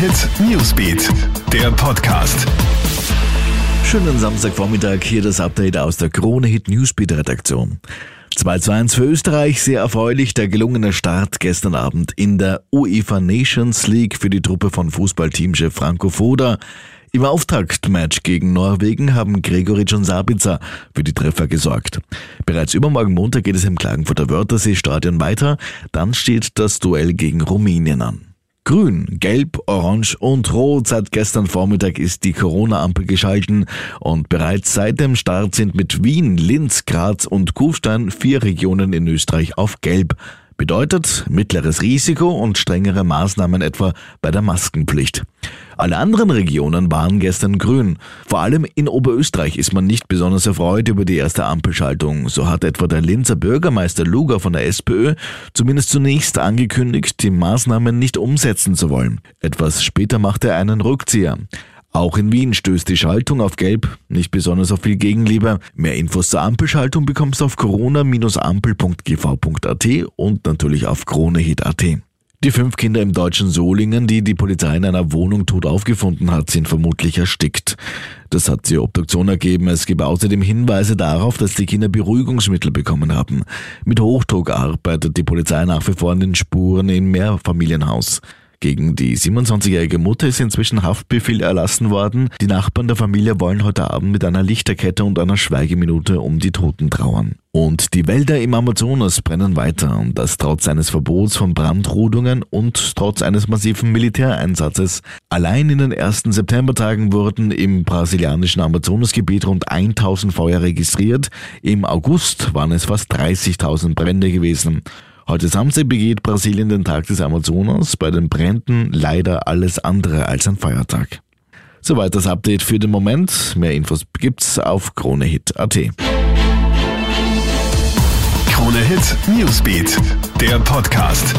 Hit Newsbeat, der Podcast. Schönen Samstagvormittag, hier das Update aus der Krone Hit Newsbeat Redaktion. 2 zu 1 für Österreich, sehr erfreulich der gelungene Start gestern Abend in der UEFA Nations League für die Truppe von Fußballteamchef Franco Foda. Im Auftaktmatch gegen Norwegen haben Gregoritsch und Sabitzer für die Treffer gesorgt. Bereits übermorgen Montag geht es im Klagenfurter Wörthersee-Stadion weiter. Dann steht das Duell gegen Rumänien an. Grün, Gelb, Orange und Rot. Seit gestern Vormittag ist die Corona-Ampel geschalten und bereits seit dem Start sind mit Wien, Linz, Graz und Kufstein vier Regionen in Österreich auf Gelb. Bedeutet mittleres Risiko und strengere Maßnahmen etwa bei der Maskenpflicht. Alle anderen Regionen waren gestern grün. Vor allem in Oberösterreich ist man nicht besonders erfreut über die erste Ampelschaltung. So hat etwa der Linzer Bürgermeister Luger von der SPÖ zumindest zunächst angekündigt, die Maßnahmen nicht umsetzen zu wollen. Etwas später machte er einen Rückzieher. Auch in Wien stößt die Schaltung auf Gelb nicht besonders auf viel Gegenliebe. Mehr Infos zur Ampelschaltung bekommst du auf corona-ampel.gv.at und natürlich auf kronehit.at. Die fünf Kinder im deutschen Solingen, die die Polizei in einer Wohnung tot aufgefunden hat, sind vermutlich erstickt. Das hat die Obduktion ergeben. Es gibt außerdem Hinweise darauf, dass die Kinder Beruhigungsmittel bekommen haben. Mit Hochdruck arbeitet die Polizei nach wie vor an den Spuren im Mehrfamilienhaus. Gegen die 27-jährige Mutter ist inzwischen Haftbefehl erlassen worden. Die Nachbarn der Familie wollen heute Abend mit einer Lichterkette und einer Schweigeminute um die Toten trauern. Und die Wälder im Amazonas brennen weiter und das trotz eines Verbots von Brandrodungen und trotz eines massiven Militäreinsatzes. Allein in den ersten Septembertagen wurden im brasilianischen Amazonasgebiet rund 1000 Feuer registriert. Im August waren es fast 30.000 Brände gewesen. Heute Samstag begeht Brasilien den Tag des Amazonas, bei den Bränden leider alles andere als ein Feiertag. Soweit das Update für den Moment. Mehr Infos gibt's auf KroneHit.at. Krone Hit Newsbeat, der Podcast.